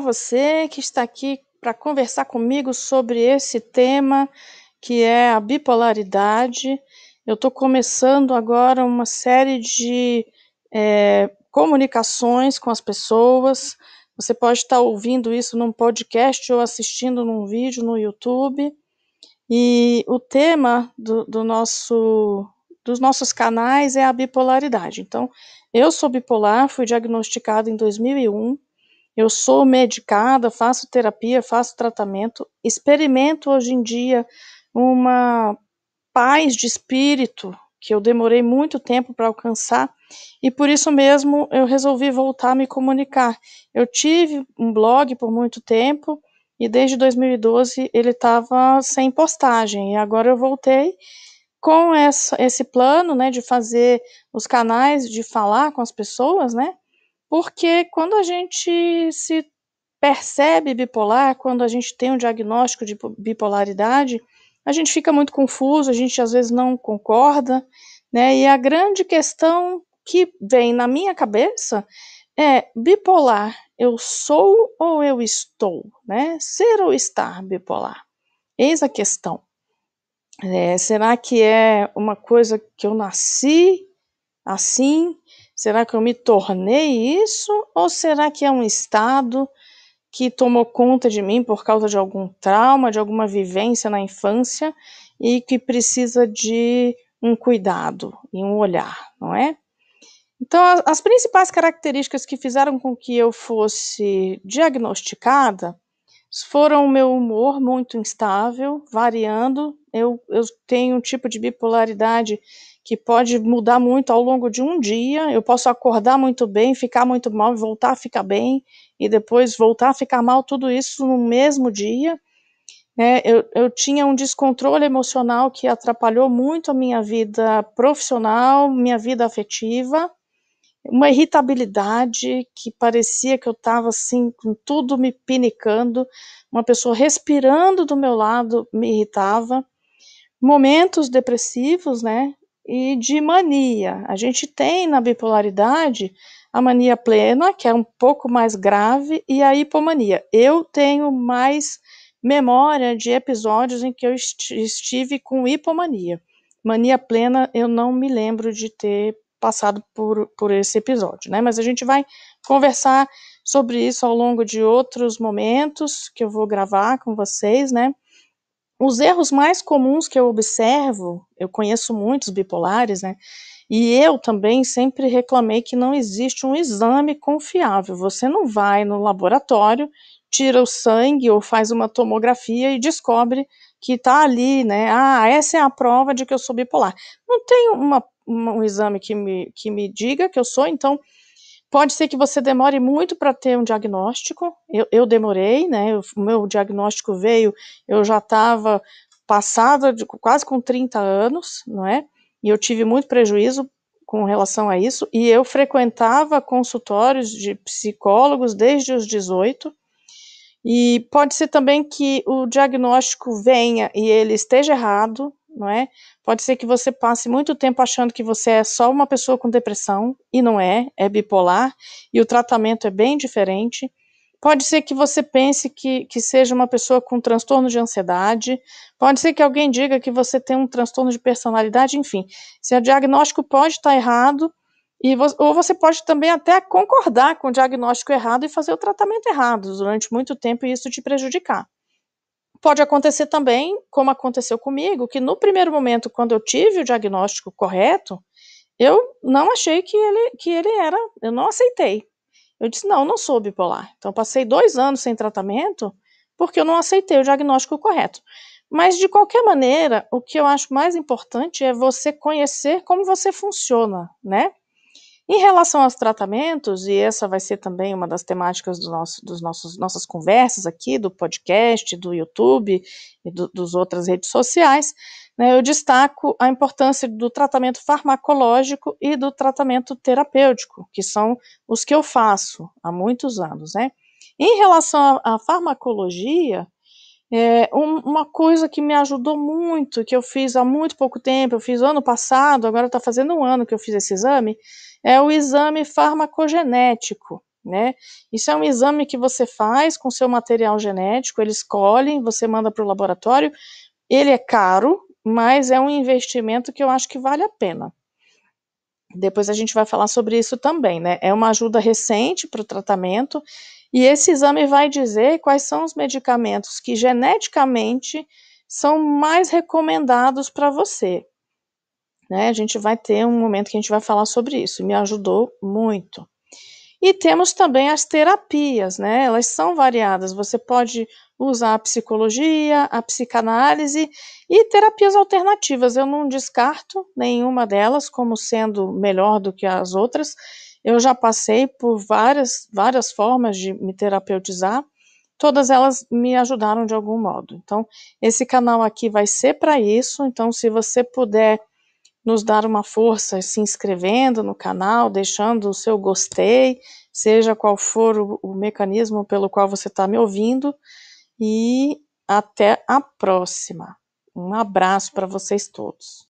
você que está aqui para conversar comigo sobre esse tema que é a bipolaridade. Eu estou começando agora uma série de é, comunicações com as pessoas. Você pode estar ouvindo isso num podcast ou assistindo num vídeo no YouTube. E o tema do, do nosso, dos nossos canais é a bipolaridade. Então, eu sou bipolar, fui diagnosticada em 2001. Eu sou medicada, faço terapia, faço tratamento, experimento hoje em dia uma paz de espírito que eu demorei muito tempo para alcançar e por isso mesmo eu resolvi voltar a me comunicar. Eu tive um blog por muito tempo e desde 2012 ele estava sem postagem e agora eu voltei com essa, esse plano, né, de fazer os canais, de falar com as pessoas, né, porque quando a gente se percebe bipolar, quando a gente tem um diagnóstico de bipolaridade, a gente fica muito confuso, a gente às vezes não concorda, né? E a grande questão que vem na minha cabeça é bipolar, eu sou ou eu estou, né? Ser ou estar bipolar? Eis a questão. É, será que é uma coisa que eu nasci assim? Será que eu me tornei isso? Ou será que é um estado que tomou conta de mim por causa de algum trauma, de alguma vivência na infância e que precisa de um cuidado e um olhar, não é? Então, as principais características que fizeram com que eu fosse diagnosticada foram o meu humor muito instável, variando. Eu, eu tenho um tipo de bipolaridade que pode mudar muito ao longo de um dia. Eu posso acordar muito bem, ficar muito mal voltar a ficar bem, e depois voltar a ficar mal, tudo isso no mesmo dia. É, eu, eu tinha um descontrole emocional que atrapalhou muito a minha vida profissional, minha vida afetiva, uma irritabilidade que parecia que eu estava assim, com tudo me pinicando, uma pessoa respirando do meu lado me irritava, momentos depressivos, né, e de mania. A gente tem na bipolaridade a mania plena, que é um pouco mais grave, e a hipomania. Eu tenho mais memória de episódios em que eu estive com hipomania. Mania plena, eu não me lembro de ter passado por, por esse episódio, né? Mas a gente vai conversar sobre isso ao longo de outros momentos que eu vou gravar com vocês, né? Os erros mais comuns que eu observo, eu conheço muitos bipolares, né? E eu também sempre reclamei que não existe um exame confiável. Você não vai no laboratório, tira o sangue ou faz uma tomografia e descobre que está ali, né? Ah, essa é a prova de que eu sou bipolar. Não tem uma, uma, um exame que me, que me diga que eu sou, então Pode ser que você demore muito para ter um diagnóstico. Eu, eu demorei, né? o meu diagnóstico veio, eu já estava passada de quase com 30 anos, não é? E eu tive muito prejuízo com relação a isso. E eu frequentava consultórios de psicólogos desde os 18. E pode ser também que o diagnóstico venha e ele esteja errado, não é? Pode ser que você passe muito tempo achando que você é só uma pessoa com depressão, e não é, é bipolar, e o tratamento é bem diferente. Pode ser que você pense que, que seja uma pessoa com transtorno de ansiedade, pode ser que alguém diga que você tem um transtorno de personalidade, enfim. Se diagnóstico pode estar errado, e ou você pode também até concordar com o diagnóstico errado e fazer o tratamento errado durante muito tempo e isso te prejudicar. Pode acontecer também, como aconteceu comigo, que no primeiro momento, quando eu tive o diagnóstico correto, eu não achei que ele, que ele era, eu não aceitei. Eu disse, não, não sou bipolar. Então, passei dois anos sem tratamento porque eu não aceitei o diagnóstico correto. Mas, de qualquer maneira, o que eu acho mais importante é você conhecer como você funciona, né? Em relação aos tratamentos, e essa vai ser também uma das temáticas do nosso, dos nossos nossas conversas aqui, do podcast, do YouTube e do, dos outras redes sociais, né, eu destaco a importância do tratamento farmacológico e do tratamento terapêutico, que são os que eu faço há muitos anos. Né. Em relação à farmacologia, é, um, uma coisa que me ajudou muito, que eu fiz há muito pouco tempo, eu fiz ano passado, agora está fazendo um ano que eu fiz esse exame, é o exame farmacogenético. né? Isso é um exame que você faz com seu material genético, eles colhem, você manda para o laboratório. Ele é caro, mas é um investimento que eu acho que vale a pena. Depois a gente vai falar sobre isso também, né? É uma ajuda recente para o tratamento, e esse exame vai dizer quais são os medicamentos que geneticamente são mais recomendados para você. Né? A gente vai ter um momento que a gente vai falar sobre isso, me ajudou muito. E temos também as terapias, né? Elas são variadas. Você pode usar a psicologia, a psicanálise e terapias alternativas. Eu não descarto nenhuma delas como sendo melhor do que as outras. Eu já passei por várias, várias formas de me terapeutizar. Todas elas me ajudaram de algum modo. Então, esse canal aqui vai ser para isso. Então, se você puder nos dar uma força se inscrevendo no canal, deixando o seu gostei, seja qual for o, o mecanismo pelo qual você está me ouvindo, e até a próxima. Um abraço para vocês todos.